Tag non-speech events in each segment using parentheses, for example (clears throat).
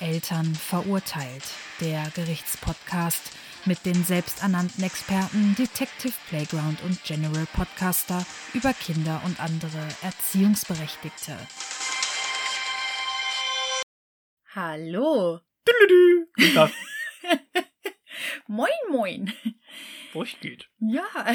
Eltern verurteilt, der Gerichtspodcast mit den selbsternannten Experten Detective Playground und General Podcaster über Kinder und andere Erziehungsberechtigte. Hallo. Guten Tag. (laughs) moin, moin. Was geht? Ja, (laughs)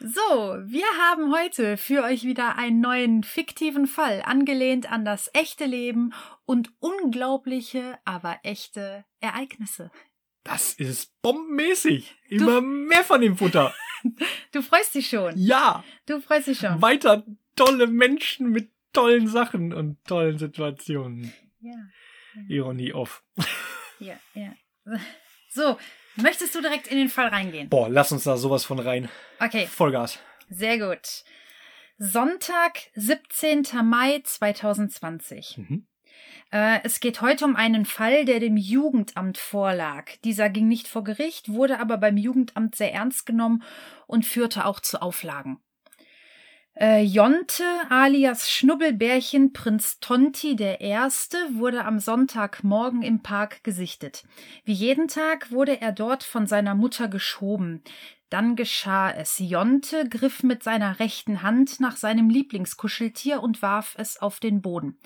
so, wir haben heute für euch wieder einen neuen fiktiven Fall, angelehnt an das echte Leben und unglaubliche, aber echte Ereignisse. Das ist bombenmäßig. Immer mehr von dem Futter. (laughs) Du freust dich schon. Ja. Du freust dich schon. Weiter tolle Menschen mit tollen Sachen und tollen Situationen. Ja. Ironie off. Ja, ja. So, möchtest du direkt in den Fall reingehen? Boah, lass uns da sowas von rein. Okay, Vollgas. sehr gut. Sonntag, 17. Mai 2020. Mhm. Äh, es geht heute um einen Fall, der dem Jugendamt vorlag. Dieser ging nicht vor Gericht, wurde aber beim Jugendamt sehr ernst genommen und führte auch zu Auflagen. Äh, Jonte alias Schnubbelbärchen Prinz Tonti der Erste wurde am Sonntagmorgen im Park gesichtet. Wie jeden Tag wurde er dort von seiner Mutter geschoben. Dann geschah es. Jonte griff mit seiner rechten Hand nach seinem Lieblingskuscheltier und warf es auf den Boden.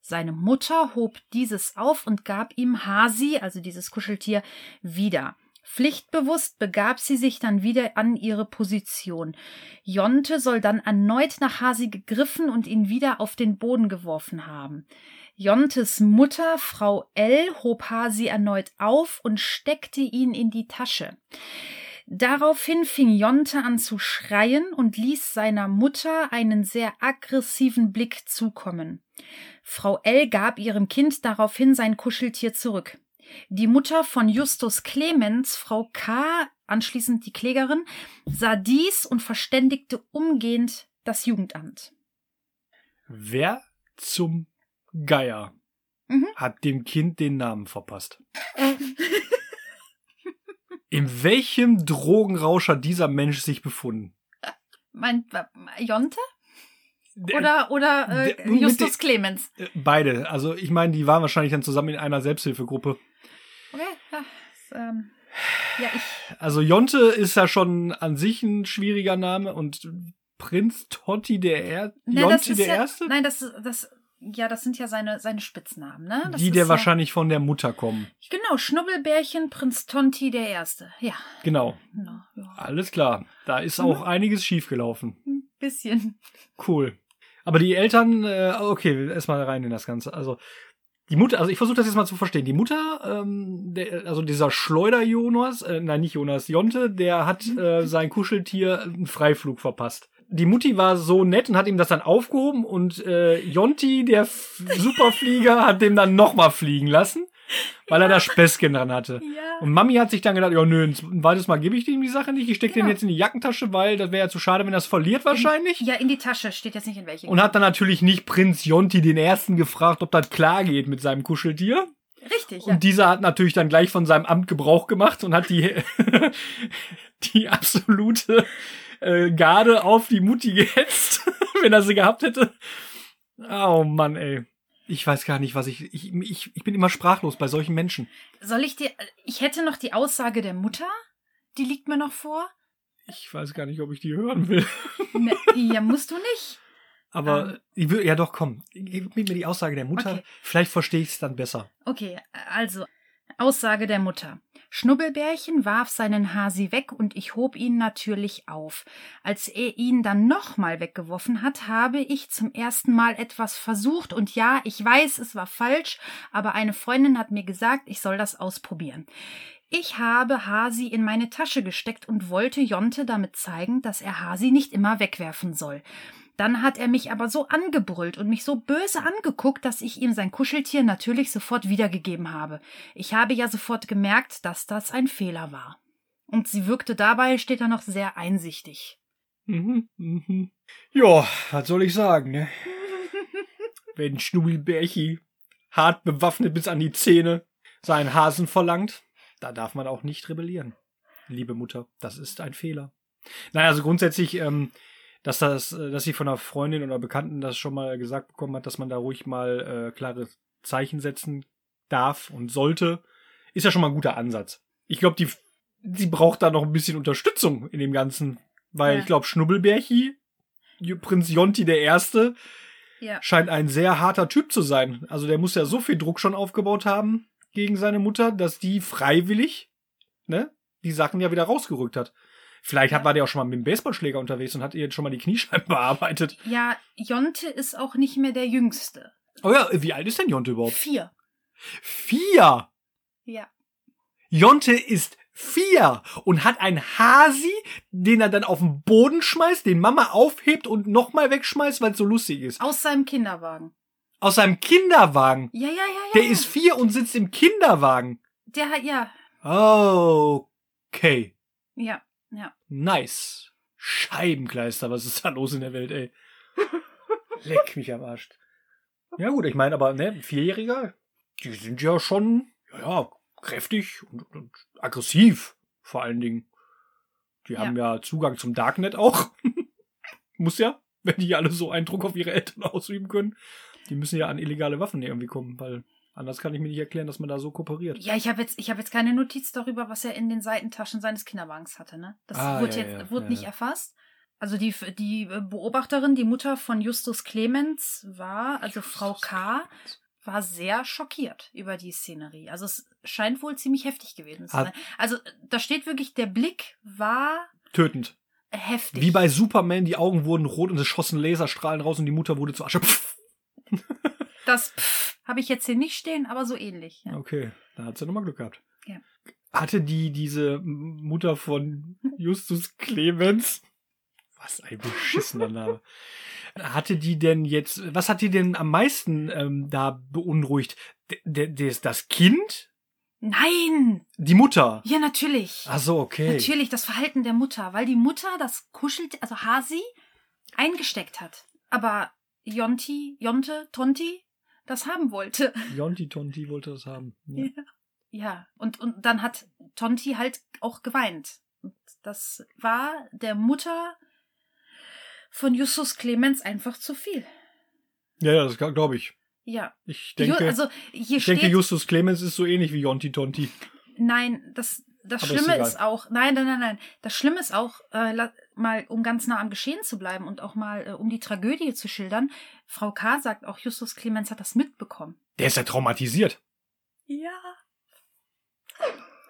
Seine Mutter hob dieses auf und gab ihm Hasi, also dieses Kuscheltier, wieder. Pflichtbewusst begab sie sich dann wieder an ihre Position. Jonte soll dann erneut nach Hasi gegriffen und ihn wieder auf den Boden geworfen haben. Jontes Mutter, Frau L., hob Hasi erneut auf und steckte ihn in die Tasche. Daraufhin fing Jonte an zu schreien und ließ seiner Mutter einen sehr aggressiven Blick zukommen. Frau L. gab ihrem Kind daraufhin sein Kuscheltier zurück. Die Mutter von Justus Clemens, Frau K., anschließend die Klägerin, sah dies und verständigte umgehend das Jugendamt. Wer zum Geier Mhm. hat dem Kind den Namen verpasst? (laughs) In welchem Drogenrausch hat dieser Mensch sich befunden? Mein Jonte? Der- Oder, oder äh, Justus Clemens? Äh, Beide. Also ich meine, die waren wahrscheinlich dann zusammen in einer Selbsthilfegruppe. Okay, ja. das, Ähm, ja, ich. Also Jonte ist ja schon an sich ein schwieriger Name und Prinz Totti der er Nein, das Jonte ist der ja, Erste? Nein, das, das, ja, das sind ja seine, seine Spitznamen, ne? Das die der ja, wahrscheinlich von der Mutter kommen. Genau, Schnubbelbärchen, Prinz Tonti der Erste. Ja, Genau. genau. Ja. Alles klar. Da ist Mhm. auch einiges schiefgelaufen. Ein bisschen. Cool. Aber die Eltern, äh, okay, erstmal rein in das Ganze. Also die Mutter, also ich versuche das jetzt mal zu verstehen. Die Mutter, ähm, der, also dieser Schleuder-Jonas, äh, nein, nicht Jonas, Jonte, der hat äh, sein Kuscheltier einen Freiflug verpasst. Die Mutti war so nett und hat ihm das dann aufgehoben und äh, Jonti, der F Superflieger, hat dem dann nochmal fliegen lassen, weil er da Späßchen dran hatte. Ja. Und Mami hat sich dann gedacht, ja nö, ein zweites Mal gebe ich dem die Sache nicht, ich stecke den Genau. jetzt in die Jackentasche, weil das wäre ja zu schade, wenn er es verliert wahrscheinlich. Ja, in die Tasche, steht jetzt nicht in welche. Und hat dann natürlich nicht Prinz Jonti den Ersten gefragt, ob das klar geht mit seinem Kuscheltier. Richtig, ja. Und dieser hat natürlich dann gleich von seinem Amt Gebrauch gemacht und hat die, (laughs) die absolute äh, Garde auf die Mutti (laughs) gehetzt, wenn er sie gehabt hätte. Oh Mann, ey. Ich weiß gar nicht, was ich, ich, ich, ich bin immer sprachlos bei solchen Menschen. Soll ich dir. Ich hätte noch die Aussage der Mutter. Die liegt mir noch vor. Ich weiß gar nicht, ob ich die hören will. (laughs) Ne, ja, musst du nicht. Aber Ähm. ich will, ja doch, komm. Gib mir die Aussage der Mutter. Okay. Vielleicht verstehe ich es dann besser. Okay, also. Aussage der Mutter. Schnubbelbärchen warf seinen Hasi weg und ich hob ihn natürlich auf. Als er ihn dann nochmal weggeworfen hat, habe ich zum ersten Mal etwas versucht und ja, ich weiß, es war falsch, aber eine Freundin hat mir gesagt, ich soll das ausprobieren. Ich habe Hasi in meine Tasche gesteckt und wollte Jonte damit zeigen, dass er Hasi nicht immer wegwerfen soll. Dann hat er mich aber so angebrüllt und mich so böse angeguckt, dass ich ihm sein Kuscheltier natürlich sofort wiedergegeben habe. Ich habe ja sofort gemerkt, dass das ein Fehler war. Und sie wirkte dabei, steht da noch sehr einsichtig. Mhm, mhm. Ja, was soll ich sagen, ne? (laughs) Wenn Schnubbelbärchi hart bewaffnet bis an die Zähne seinen Hasen verlangt, da darf man auch nicht rebellieren. Liebe Mutter, das ist ein Fehler. Nein, also grundsätzlich, ähm, dass das, äh, dass sie von einer Freundin oder Bekannten das schon mal gesagt bekommen hat, dass man da ruhig mal äh, klare Zeichen setzen darf und sollte, ist ja schon mal ein guter Ansatz. Ich glaube, die, sie braucht da noch ein bisschen Unterstützung in dem Ganzen, weil Ja. ich glaube, Schnubbelbärchi, Prinz Jonti der Erste, Ja. scheint ein sehr harter Typ zu sein. Also der muss ja so viel Druck schon aufgebaut haben gegen seine Mutter, dass die freiwillig, ne, die Sachen ja wieder rausgerückt hat. Vielleicht hat, war der auch schon mal mit dem Baseballschläger unterwegs und hat ihr jetzt schon mal die Kniescheiben (laughs) bearbeitet. Ja, Jonte ist auch nicht mehr der Jüngste. Oh ja, wie alt ist denn Jonte überhaupt? Vier. Vier! Ja. Jonte ist vier und hat einen Hasi, den er dann auf den Boden schmeißt, den Mama aufhebt und nochmal wegschmeißt, weil es so lustig ist. Aus seinem Kinderwagen. Aus seinem Kinderwagen. Ja, ja, ja, ja. Der ja. ist vier und sitzt im Kinderwagen. Der hat, ja. Okay. Ja, ja. Nice. Scheibenkleister, was ist da los in der Welt, ey? (laughs) Leck mich am Arsch. Ja gut, ich meine, aber ne, Vierjähriger, die sind ja schon, ja, ja kräftig und, und aggressiv, vor allen Dingen. Die haben ja Zugang zum Darknet auch. (laughs) Muss ja, wenn die alle so Eindruck auf ihre Eltern ausüben können. Die müssen ja an illegale Waffen irgendwie kommen, weil anders kann ich mir nicht erklären, dass man da so kooperiert. Ja, ich habe jetzt, ich habe jetzt keine Notiz darüber, was er in den Seitentaschen seines Kinderwagens hatte, ne? Das Ah, wurde ja, jetzt, ja, wurde ja, nicht erfasst. Also die, die Beobachterin, die Mutter von Justus Clemens war, also Frau K., war sehr schockiert über die Szenerie. Also es scheint wohl ziemlich heftig gewesen zu Hat- sein. Also da steht wirklich, der Blick war Tötend. heftig. Wie bei Superman, die Augen wurden rot und es schossen Laserstrahlen raus und die Mutter wurde zu Asche. Pff. (laughs) das habe ich jetzt hier nicht stehen, aber so ähnlich. Ja. Okay, da hat sie nochmal Glück gehabt. Ja. Hatte die diese Mutter von (laughs) Justus Clemens, was ein beschissener Name, hatte die denn jetzt, was hat die denn am meisten ähm, da beunruhigt? D das Kind? Nein! Die Mutter? Ja, natürlich. Ach so, okay. Natürlich das Verhalten der Mutter, weil die Mutter das kuschelt, also Hasi, eingesteckt hat. Aber Jonti, Jonte, Tonti das haben wollte. (laughs) Jonti Tonti wollte das haben. Ja. Ja, und, und dann hat Tonti halt auch geweint. Und das war der Mutter von Justus Clemens einfach zu viel. Ja, ja, das glaube ich. Ja. Ich denke, also hier ich steht. denke, Justus Clemens ist so ähnlich wie Jonti Tonti. Nein, das, das Aber ist Schlimme egal. ist, auch, nein, nein, nein, nein. Das Schlimme ist auch, äh, mal um ganz nah am Geschehen zu bleiben und auch mal äh, um die Tragödie zu schildern. Frau K. sagt auch, Justus Clemens hat das mitbekommen. Der ist ja traumatisiert. Ja,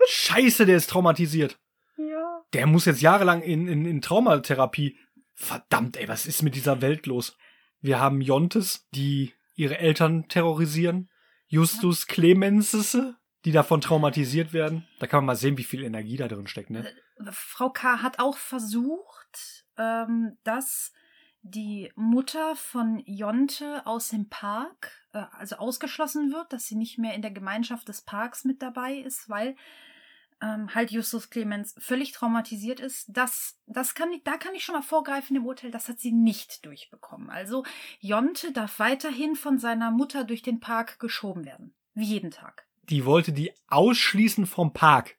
Scheiße, der ist traumatisiert. ja. Der muss jetzt jahrelang in, in, in Traumatherapie. Verdammt, ey, was ist mit dieser Welt los? Wir haben Jontes, die ihre Eltern terrorisieren. Justus Clemenses, die davon traumatisiert werden. Da kann man mal sehen, wie viel Energie da drin steckt, ne? Frau K. hat auch versucht, ähm, dass die Mutter von Jonte aus dem Park, äh, also ausgeschlossen wird, dass sie nicht mehr in der Gemeinschaft des Parks mit dabei ist, weil ähm, halt Justus Clemens völlig traumatisiert ist. Das, das kann ich, da kann ich schon mal vorgreifen im Urteil, das hat sie nicht durchbekommen. Also Jonte darf weiterhin von seiner Mutter durch den Park geschoben werden. Wie jeden Tag. Die wollte die ausschließen vom Park.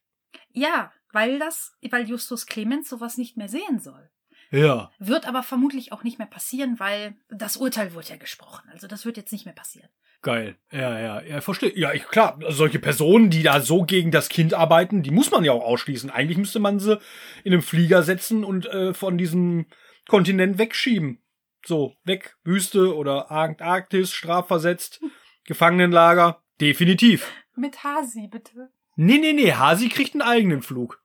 Ja, weil das, weil Justus Clemens sowas nicht mehr sehen soll. Ja. Wird aber vermutlich auch nicht mehr passieren, weil das Urteil wurde ja gesprochen. Also das wird jetzt nicht mehr passieren. Geil. Ja, ja, ja, verstehe. Ja, ich, klar, solche Personen, die da so gegen das Kind arbeiten, die muss man ja auch ausschließen. Eigentlich müsste man sie in einem Flieger setzen und äh, von diesem Kontinent wegschieben. So, weg, Wüste oder Antarktis, strafversetzt, (laughs) Gefangenenlager, definitiv. Mit Hasi, bitte. Nee, nee, nee, Hasi kriegt einen eigenen Flug.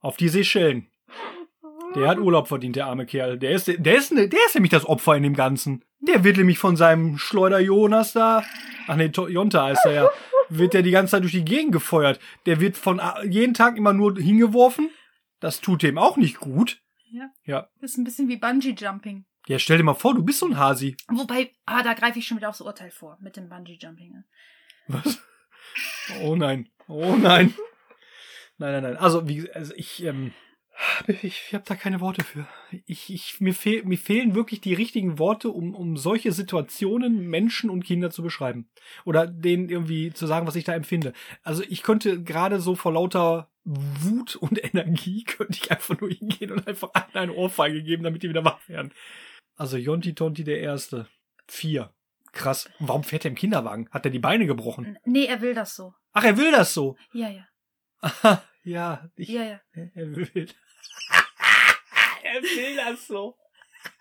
Auf die Seychellen. Der hat Urlaub verdient, der arme Kerl. Der ist, der ist, der ist nämlich das Opfer in dem Ganzen. Der wird nämlich von seinem Schleuder Jonas da, ach nee, Jonte heißt er ja, wird der die ganze Zeit durch die Gegend gefeuert. Der wird von a- jeden Tag immer nur hingeworfen. Das tut dem auch nicht gut. Ja. Ja. Das ist ein bisschen wie Bungee Jumping. Ja, stell dir mal vor, du bist so ein Hasi. Wobei, ah, da greife ich schon wieder aufs Urteil vor mit dem Bungee Jumping. Was? Oh nein. Oh nein. Nein, nein, nein. Also, wie, also ich, ähm, ich, ich habe da keine Worte für. Ich, ich, mir, fehl, mir fehlen wirklich die richtigen Worte, um, um solche Situationen, Menschen und Kinder zu beschreiben. Oder denen irgendwie zu sagen, was ich da empfinde. Also ich könnte gerade so vor lauter Wut und (laughs) Energie, könnte ich einfach nur hingehen und einfach allen eine Ohrfeige geben, damit die wieder wach werden. Also Jonti Tonti der Erste. Vier. Krass. Warum fährt er im Kinderwagen? Hat er die Beine gebrochen? Nee, er will das so. Ach, er will das so. Ja, ja. Aha, ja, ich, Ja, ja. er will. (laughs) er will das so.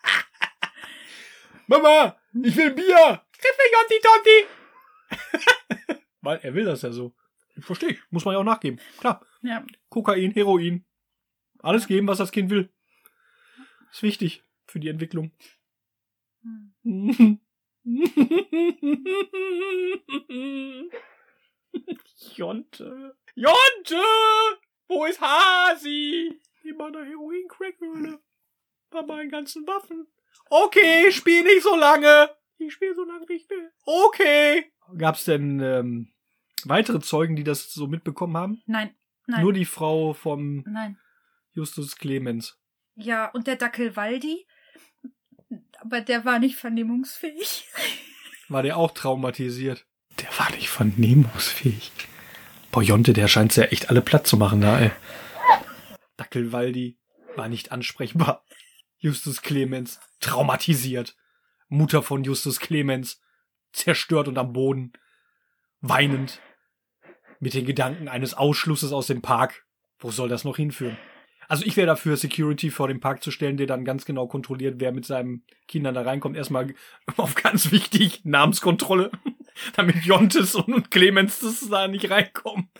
(laughs) Mama, ich will Bier. Gib mir Jonti Tonti. (laughs) Weil er will das ja so. Verstehe ich. Muss man ja auch nachgeben. Klar. Ja. Kokain, Heroin. Alles geben, was das Kind will. Ist wichtig für die Entwicklung. Hm. (laughs) Jonte. Jonte! Wo ist Hasi? Die meiner Heroin-Crackhöhle. Bei meinen ganzen Waffen. Okay, spiel nicht so lange. Ich spiele so lange, wie ich will. Okay. Gab's denn ähm, weitere Zeugen, die das so mitbekommen haben? Nein, nein, Nur die Frau vom nein. Justus Clemens. Ja, und der Dackel Waldi, aber der war nicht vernehmungsfähig. (laughs) War der auch traumatisiert? Der war nicht vernehmungsfähig. Boah, Jonte, der scheint's ja echt alle platt zu machen da, ey. Dackelwaldi war nicht ansprechbar. Justus Clemens traumatisiert. Mutter von Justus Clemens zerstört und am Boden. Weinend. Mit den Gedanken eines Ausschlusses aus dem Park. Wo soll das noch hinführen? Also ich wäre dafür, Security vor dem Park zu stellen, der dann ganz genau kontrolliert, wer mit seinen Kindern da reinkommt. Erstmal (laughs) auf ganz wichtig, Namenskontrolle, (laughs) damit Jontes und Clemens das da nicht reinkommen.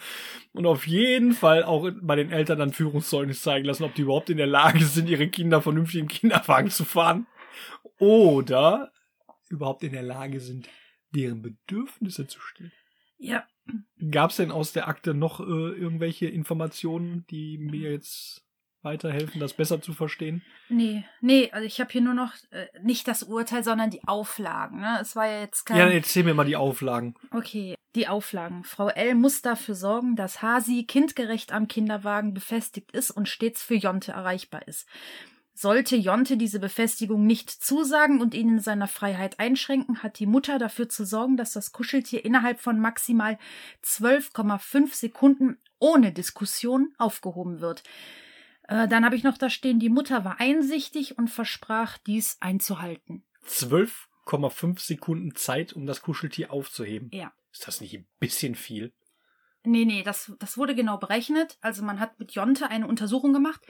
Und auf jeden Fall auch bei den Eltern dann Führungszeugnis zeigen lassen, ob die überhaupt in der Lage sind, ihre Kinder vernünftig im Kinderwagen zu fahren. Oder überhaupt in der Lage sind, deren Bedürfnisse zu stillen. Ja, Gab es denn aus der Akte noch äh, irgendwelche Informationen, die mir jetzt weiterhelfen, das besser zu verstehen? nee, nee, also ich habe hier nur noch äh, nicht das Urteil, sondern die Auflagen. Ne? Es war ja jetzt kein. Ja, erzähl mir mal die Auflagen. Okay, die Auflagen. Frau L. muss dafür sorgen, dass Hasi kindgerecht am Kinderwagen befestigt ist und stets für Jonte erreichbar ist. Sollte Jonte diese Befestigung nicht zusagen und ihn in seiner Freiheit einschränken, hat die Mutter dafür zu sorgen, dass das Kuscheltier innerhalb von maximal 12,5 Sekunden ohne Diskussion aufgehoben wird. Äh, dann habe ich noch da stehen, die Mutter war einsichtig und versprach, dies einzuhalten. 12,5 Sekunden Zeit, um das Kuscheltier aufzuheben. Ja. Ist das nicht ein bisschen viel? Nee, nee, das, das wurde genau berechnet. Also man hat mit Jonte eine Untersuchung gemacht.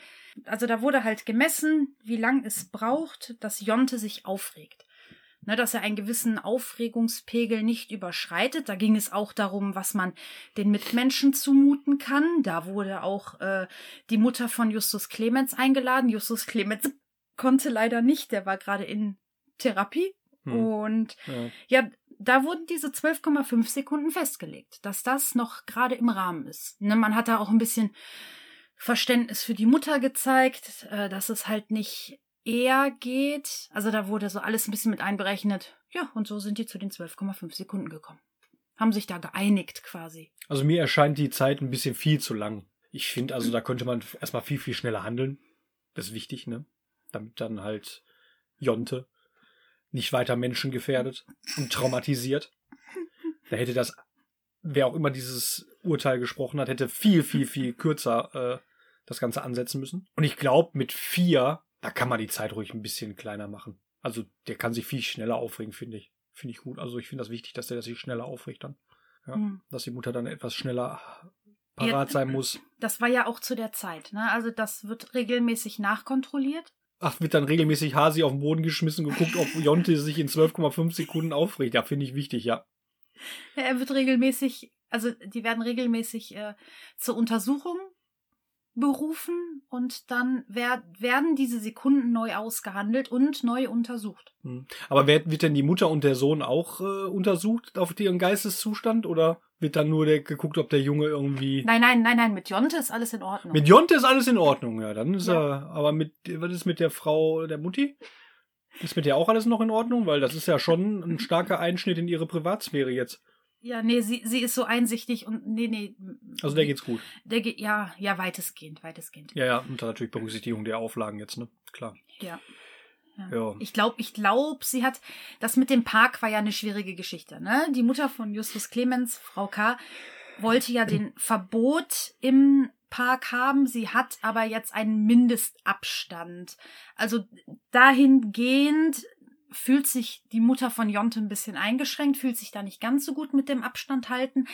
Also da wurde halt gemessen, wie lang es braucht, dass Jonte sich aufregt. Ne, dass er einen gewissen Aufregungspegel nicht überschreitet. Da ging es auch darum, was man den Mitmenschen zumuten kann. Da wurde auch äh, die Mutter von Justus Clemens eingeladen. Justus Clemens (laughs) konnte leider nicht, der war gerade in Therapie. Hm. Und Ja. ja, da wurden diese 12,5 Sekunden festgelegt, dass das noch gerade im Rahmen ist. Ne, man hat da auch ein bisschen Verständnis für die Mutter gezeigt, äh, dass es halt nicht eher geht. Also da wurde so alles ein bisschen mit einberechnet. Ja, und so sind die zu den 12,5 Sekunden gekommen. Haben sich da geeinigt quasi. Also mir erscheint die Zeit ein bisschen viel zu lang. Ich finde, also da könnte man erstmal viel, viel schneller handeln. Das ist wichtig, ne? Damit dann halt Jonte nicht weiter Menschen gefährdet und traumatisiert. Da hätte das, wer auch immer dieses Urteil gesprochen hat, hätte viel, viel, viel kürzer äh, das Ganze ansetzen müssen. Und ich glaube, mit vier, da kann man die Zeit ruhig ein bisschen kleiner machen. Also der kann sich viel schneller aufregen, finde ich. Finde ich gut. Also ich finde das wichtig, dass der sich schneller aufregt dann. Ja, Hm. Dass die Mutter dann etwas schneller parat sein muss. Das war ja auch zu der Zeit. Ne? Also das wird regelmäßig nachkontrolliert. Ach, wird dann regelmäßig Hasi auf den Boden geschmissen, geguckt, ob (laughs) Jonte sich in 12,5 Sekunden aufregt. Ja, finde ich wichtig, ja. Ja, Er wird regelmäßig, also die werden regelmäßig äh, zur Untersuchung berufen und dann wer, werden diese Sekunden neu ausgehandelt und neu untersucht. Hm. Aber wer, wird denn die Mutter und der Sohn auch äh, untersucht auf ihren Geisteszustand oder wird dann nur der, geguckt, ob der Junge irgendwie. Nein, nein, nein, nein, mit Jonte ist alles in Ordnung. Mit Jonte ist alles in Ordnung, ja. Dann ist Ja. er. Aber mit was ist mit der Frau der Mutti? Ist mit der auch alles noch in Ordnung? Weil das ist ja schon ein starker Einschnitt in ihre Privatsphäre jetzt. Ja, nee, sie, sie ist so einsichtig und nee, nee. Also der geht's gut. Der geht, ja, ja, weitestgehend, weitestgehend. Ja, ja, unter natürlich Berücksichtigung der Auflagen jetzt, ne? Klar. Ja. Ja. Ja. Ich glaube, ich glaube, sie hat das mit dem Park war ja eine schwierige Geschichte, ne? Die Mutter von Justus Clemens, Frau K, wollte ja den (clears throat) Verbot im Park haben. Sie hat aber jetzt einen Mindestabstand. Also dahingehend fühlt sich die Mutter von Jonte ein bisschen eingeschränkt, fühlt sich da nicht ganz so gut mit dem Abstand halten.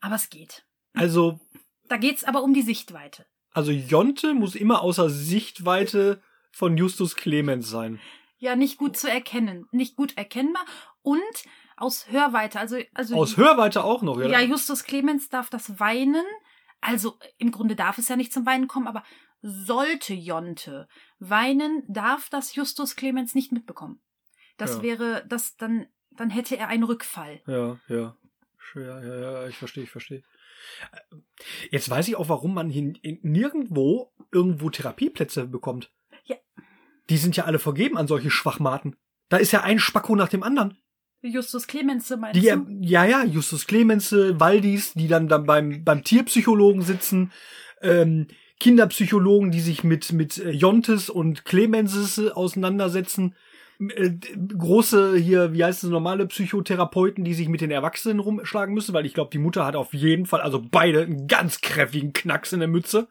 Aber es geht. Also, Da geht's aber um die Sichtweite. also Jonte muss immer außer Sichtweite von Justus Clemens sein. Ja, nicht gut zu erkennen, nicht gut erkennbar und aus Hörweite. Also, also Aus Hörweite auch noch, ja. ja, Justus Clemens darf das Weinen. Also im Grunde darf es ja nicht zum Weinen kommen, aber sollte Jonte weinen, darf das Justus Clemens nicht mitbekommen. Das Ja. wäre, das dann, dann hätte er einen Rückfall. Ja, ja. Ja, ja, ja, ich verstehe, ich verstehe. Jetzt weiß ich auch, warum man hier in- nirgendwo irgendwo Therapieplätze bekommt. Ja. Die sind ja alle vergeben an solche Schwachmaten. Da ist ja ein Spacko nach dem anderen. Justus Clemens, meinst Die, du? ja, ja, Justus Clemense, Waldis, die dann, dann beim, beim Tierpsychologen sitzen, ähm, Kinderpsychologen, die sich mit, mit äh, Jontes und Clemenses äh, auseinandersetzen, äh, große hier, wie heißt es, normale Psychotherapeuten, die sich mit den Erwachsenen rumschlagen müssen, weil ich glaube, die Mutter hat auf jeden Fall, also beide, einen ganz kräftigen Knacks in der Mütze.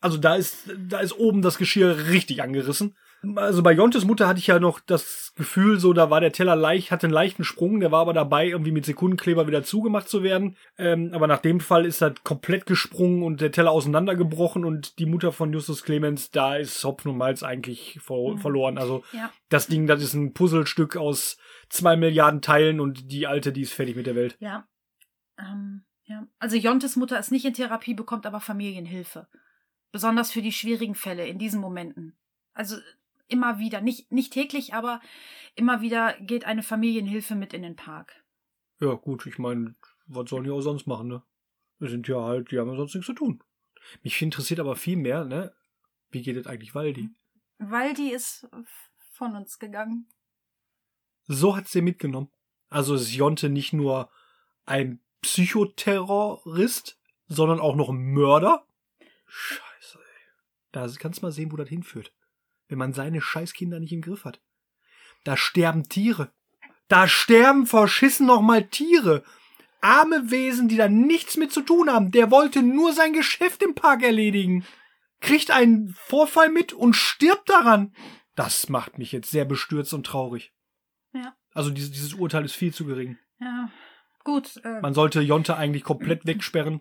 Also da ist, da ist oben das Geschirr richtig angerissen. Also bei Jontes Mutter hatte ich ja noch das Gefühl, so da war der Teller leicht, hatte einen leichten Sprung, der war aber dabei, irgendwie mit Sekundenkleber wieder zugemacht zu werden. Ähm, aber nach dem Fall ist er komplett gesprungen und der Teller auseinandergebrochen und die Mutter von Justus Clemens, da ist Hopfen und Malz eigentlich ver Mhm. verloren. Also Ja. das Ding, das ist ein Puzzlestück aus zwei Milliarden Teilen und die alte, die ist fertig mit der Welt. Ja. Ähm, ja. Also Jontes Mutter ist nicht in Therapie, bekommt aber Familienhilfe. Besonders für die schwierigen Fälle in diesen Momenten. Also immer wieder, nicht, nicht täglich, aber immer wieder geht eine Familienhilfe mit in den Park. Ja, gut, ich meine, was sollen die auch sonst machen, ne? Wir sind ja halt, die haben ja sonst nichts zu tun. Mich interessiert aber viel mehr, ne? Wie geht es eigentlich Waldi? Waldi ist von uns gegangen. So hat's dir mitgenommen. Also ist Jonte nicht nur ein Psychoterrorist, sondern auch noch ein Mörder? Scheiße, ey. Da kannst du mal sehen, wo das hinführt. Wenn man seine Scheißkinder nicht im Griff hat. Da sterben Tiere. Da sterben verschissen noch mal Tiere. Arme Wesen, die da nichts mit zu tun haben. Der wollte nur sein Geschäft im Park erledigen. Kriegt einen Vorfall mit und stirbt daran. Das macht mich jetzt sehr bestürzt und traurig. Ja. Also dieses, dieses Urteil ist viel zu gering. Ja. Gut. Äh, Man sollte Jonte eigentlich komplett (clears throat) wegsperren.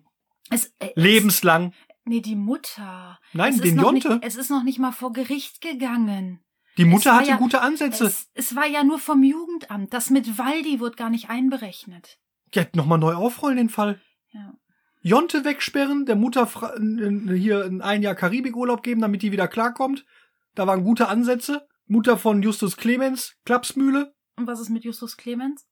es, äh, Lebenslang. Nee, die Mutter. Nein, es ist den noch Jonte. Nicht, es ist noch nicht mal vor Gericht gegangen. Die Mutter hatte ja- gute Ansätze. Es, es war ja nur vom Jugendamt. Das mit Waldi wird gar nicht einberechnet. Ja, nochmal neu aufrollen den Fall. Ja. Jonte wegsperren, der Mutter hier ein ein Jahr Karibikurlaub geben, damit die wieder klarkommt. Da waren gute Ansätze. Mutter von Justus Clemens, Klapsmühle. Und was ist mit Justus Clemens?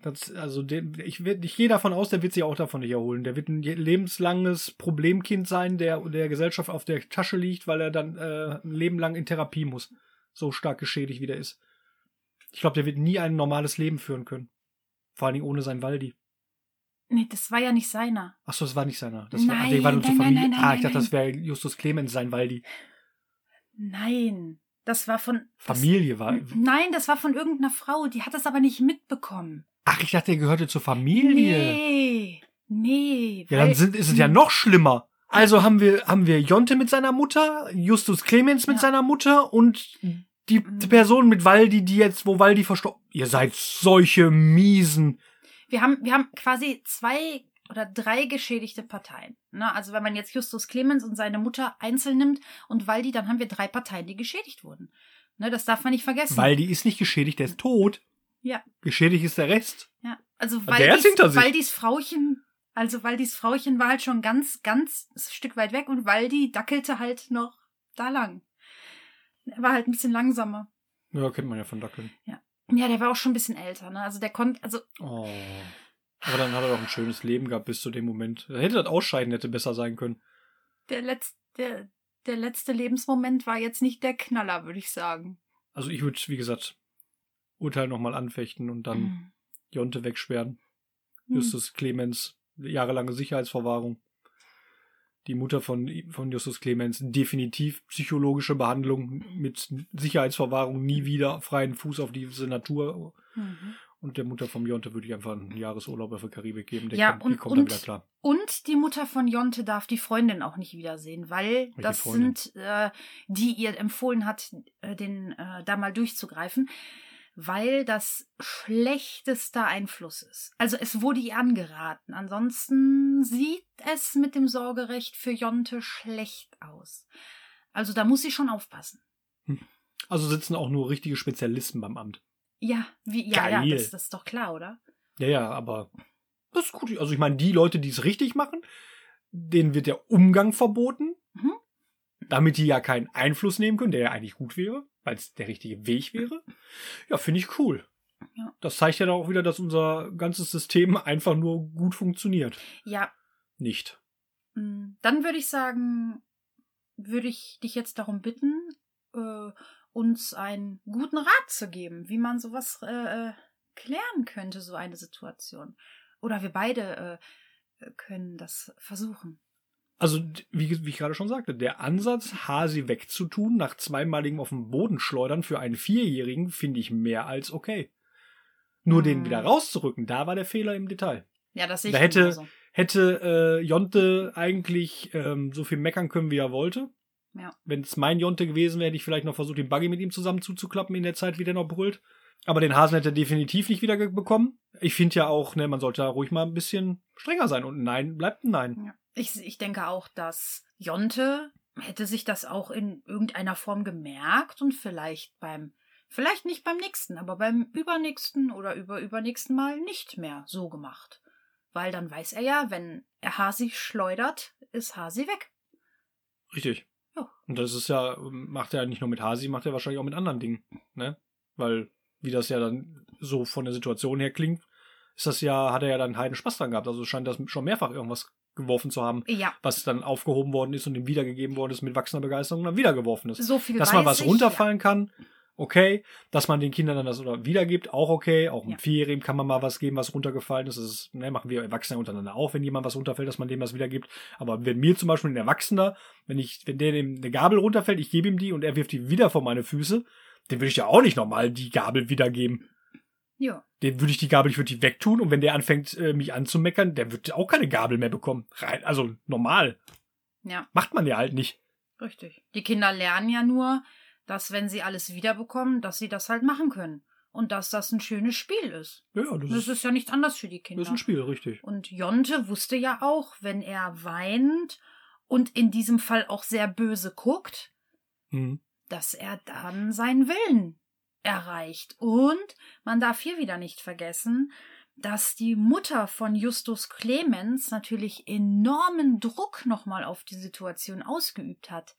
Das, also ich, ich gehe davon aus, der wird sich auch davon nicht erholen. Der wird ein lebenslanges Problemkind sein, der der Gesellschaft auf der Tasche liegt, weil er dann äh, ein Leben lang in Therapie muss. So stark geschädigt, wie der ist. Ich glaube, der wird nie ein normales Leben führen können. Vor allen Dingen ohne sein Waldi. Nee, das war ja nicht seiner. Ach so, das war nicht seiner. Das war, ach, Nein, der war nur nein, nein, Familie. nein, ah, nein, ich dachte, nein. das wäre Justus Clemens sein Waldi. Nein. Das war von. Das, Familie war. nein, das war von irgendeiner Frau. Die hat das aber nicht mitbekommen. Ach, ich dachte, er gehörte zur Familie. Nee. Nee. Ja, dann sind, ist es ja noch schlimmer. Also haben wir, haben wir Jonte mit seiner Mutter, Justus Clemens mit Ja. seiner Mutter und die, die Person mit Waldi, die jetzt, wo Waldi verstorben. Ihr seid solche miesen. Wir haben, wir haben quasi zwei oder drei geschädigte Parteien. Ne? Also wenn man jetzt Justus Clemens und seine Mutter einzeln nimmt und Waldi, dann haben wir drei Parteien, die geschädigt wurden. Ne, das darf man nicht vergessen. Waldi ist nicht geschädigt, der ist tot. Ja. Geschädigt ist der Rest. Ja, also der hat's Waldis, hinter sich. Frauchen, also Waldis Frauchen war halt schon ganz, ganz ein Stück weit weg und Waldi dackelte halt noch da lang. Er war halt ein bisschen langsamer. Ja, kennt man ja von Dackeln. Ja, der war auch schon ein bisschen älter, ne? Also der konnte, also Oh. Aber dann hat er doch ein schönes Leben gehabt bis zu dem Moment. Da hätte das Ausscheiden hätte besser sein können. der letzte, der, der letzte Lebensmoment war jetzt nicht der Knaller, würde ich sagen. Also ich würde, wie gesagt, Urteil nochmal anfechten und dann Mhm. Jonte wegsperren. Hm. Justus Clemens, jahrelange Sicherheitsverwahrung. Die Mutter von, von Justus Clemens, definitiv psychologische Behandlung mit Sicherheitsverwahrung, nie wieder freien Fuß auf diese Natur. Mhm. Und der Mutter vom Jonte würde ich einfach einen Jahresurlaub auf der Karibik geben. Der Ja, kommt, und- die kommt und- wieder klar. Und die Mutter von Jonte darf die Freundin auch nicht wiedersehen, weil das Freundin? sind, äh, die ihr empfohlen hat, äh, den äh, da mal durchzugreifen, weil das schlechtester Einfluss ist. Also es wurde ihr angeraten. Ansonsten sieht es mit dem Sorgerecht für Jonte schlecht aus. Also da muss sie schon aufpassen. Also sitzen auch nur richtige Spezialisten beim Amt. Ja, wie, ja, ja, Geil. das, das ist doch klar, oder? Ja, ja, aber das ist gut. Also ich meine, die Leute, die es richtig machen, denen wird der Umgang verboten, Mhm. Damit die ja keinen Einfluss nehmen können, der ja eigentlich gut wäre, weil es der richtige Weg wäre. Ja, finde ich cool. Ja. Das zeigt ja dann auch wieder, dass unser ganzes System einfach nur gut funktioniert. Ja, Nicht. Mm, Dann würde ich sagen, würde ich dich jetzt darum bitten, äh, uns einen guten Rat zu geben, wie man sowas äh, äh, klären könnte, so eine Situation. Oder wir beide äh, äh, können das versuchen. Also, wie, wie ich gerade schon sagte, der Ansatz, Hasi wegzutun, nach zweimaligem auf den Boden schleudern für einen Vierjährigen, finde ich mehr als okay. Nur den Hm. wieder rauszurücken, da war der Fehler im Detail. Ja, das sehe ich Da hätte- genauso. Hätte äh, Jonte eigentlich ähm, so viel meckern können, wie er wollte. Ja. Wenn es mein Jonte gewesen wäre, hätte ich vielleicht noch versucht, den Buggy mit ihm zusammen zuzuklappen in der Zeit, wie der noch brüllt. Aber den Hasen hätte er definitiv nicht wieder bekommen. Ich finde ja auch, ne, man sollte da ruhig mal ein bisschen strenger sein. Und ein Nein bleibt ein Nein. Ja. Ich, ich denke auch, dass Jonte hätte sich das auch in irgendeiner Form gemerkt und vielleicht beim, vielleicht nicht beim nächsten, aber beim übernächsten oder überübernächsten Mal nicht mehr so gemacht. Weil dann weiß er ja, wenn er Hasi schleudert, ist Hasi weg. Richtig. Ja. Und das ist ja, macht er nicht nur mit Hasi, macht er wahrscheinlich auch mit anderen Dingen, ne? Weil, wie das ja dann so von der Situation her klingt, ist das ja, hat er ja dann heiden Spaß dran gehabt. Also scheint das schon mehrfach irgendwas geworfen zu haben, Ja, was dann aufgehoben worden ist und ihm wiedergegeben worden ist mit wachsender Begeisterung und dann wiedergeworfen ist. so viel Dass man was ich, runterfallen kann, okay. Dass man den Kindern dann das oder wiedergibt, auch okay. Auch einem Ja. Vierjährigen kann man mal was geben, was runtergefallen ist. Das ist, ne, machen wir Erwachsene untereinander auch, wenn jemand was runterfällt, dass man dem was wiedergibt. Aber wenn mir zum Beispiel ein Erwachsener, wenn ich, wenn der dem eine Gabel runterfällt, ich gebe ihm die und er wirft die wieder vor meine Füße, dem würde ich ja auch nicht nochmal die Gabel wiedergeben. Ja. Den würde ich die Gabel, ich würde die wegtun und wenn der anfängt, äh, mich anzumeckern, der wird auch keine Gabel mehr bekommen. Rein, also normal. Ja, Macht man ja halt nicht. richtig. Die Kinder lernen ja nur, dass wenn sie alles wiederbekommen, dass sie das halt machen können. Und dass das ein schönes Spiel ist. Ja, das, Das ist, ist ja nichts anderes für die Kinder. das ist ein Spiel, richtig. Und Jonte wusste ja auch, wenn er weint und in diesem Fall auch sehr böse guckt, Mhm. dass er dann seinen Willen erreicht. Und man darf hier wieder nicht vergessen, dass die Mutter von Justus Clemens natürlich enormen Druck nochmal auf die Situation ausgeübt hat.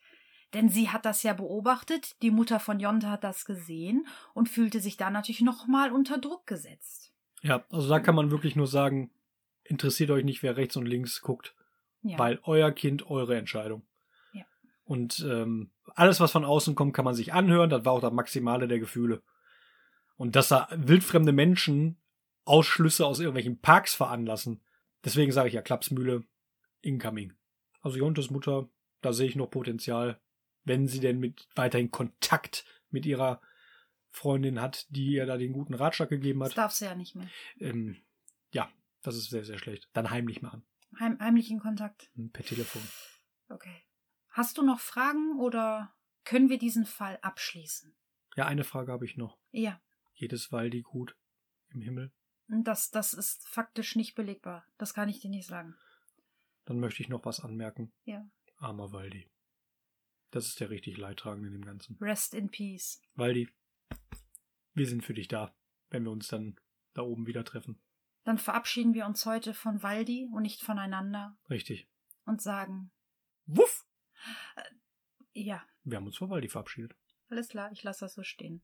Denn sie hat das ja beobachtet, die Mutter von Jonte hat das gesehen und fühlte sich da natürlich nochmal unter Druck gesetzt. Ja, also da kann man wirklich nur sagen, interessiert euch nicht, wer rechts und links guckt, Ja. weil euer Kind eure Entscheidung. Ja. Und ähm, alles, was von außen kommt, kann man sich anhören. Das war auch das Maximale der Gefühle. Und dass da wildfremde Menschen Ausschlüsse aus irgendwelchen Parks veranlassen. Deswegen sage ich ja, Klapsmühle, incoming. Also Jontes Mutter, da sehe ich noch Potenzial, wenn sie denn mit weiterhin Kontakt mit ihrer Freundin hat, die ihr da den guten Ratschlag gegeben das hat. darf sie ja nicht mehr. Ähm, ja, das ist sehr, sehr schlecht. Dann heimlich machen. Heim, heimlichen Kontakt. Hm, Per Telefon. Okay. Hast du noch Fragen oder können wir diesen Fall abschließen? Ja, eine Frage habe ich noch. Ja, Jedes Waldi gut im Himmel? das, das ist faktisch nicht belegbar. Das kann ich dir nicht sagen. Dann möchte ich noch was anmerken. Ja. Armer Waldi. Das ist der richtig Leidtragende in dem Ganzen. Rest in peace. Waldi, wir sind für dich da, wenn wir uns dann da oben wieder treffen. Dann verabschieden wir uns heute von Waldi und nicht voneinander Richtig. und sagen, Wuff! Ja, Wir haben uns vor Waldi verabschiedet. alles klar, ich lasse das so stehen.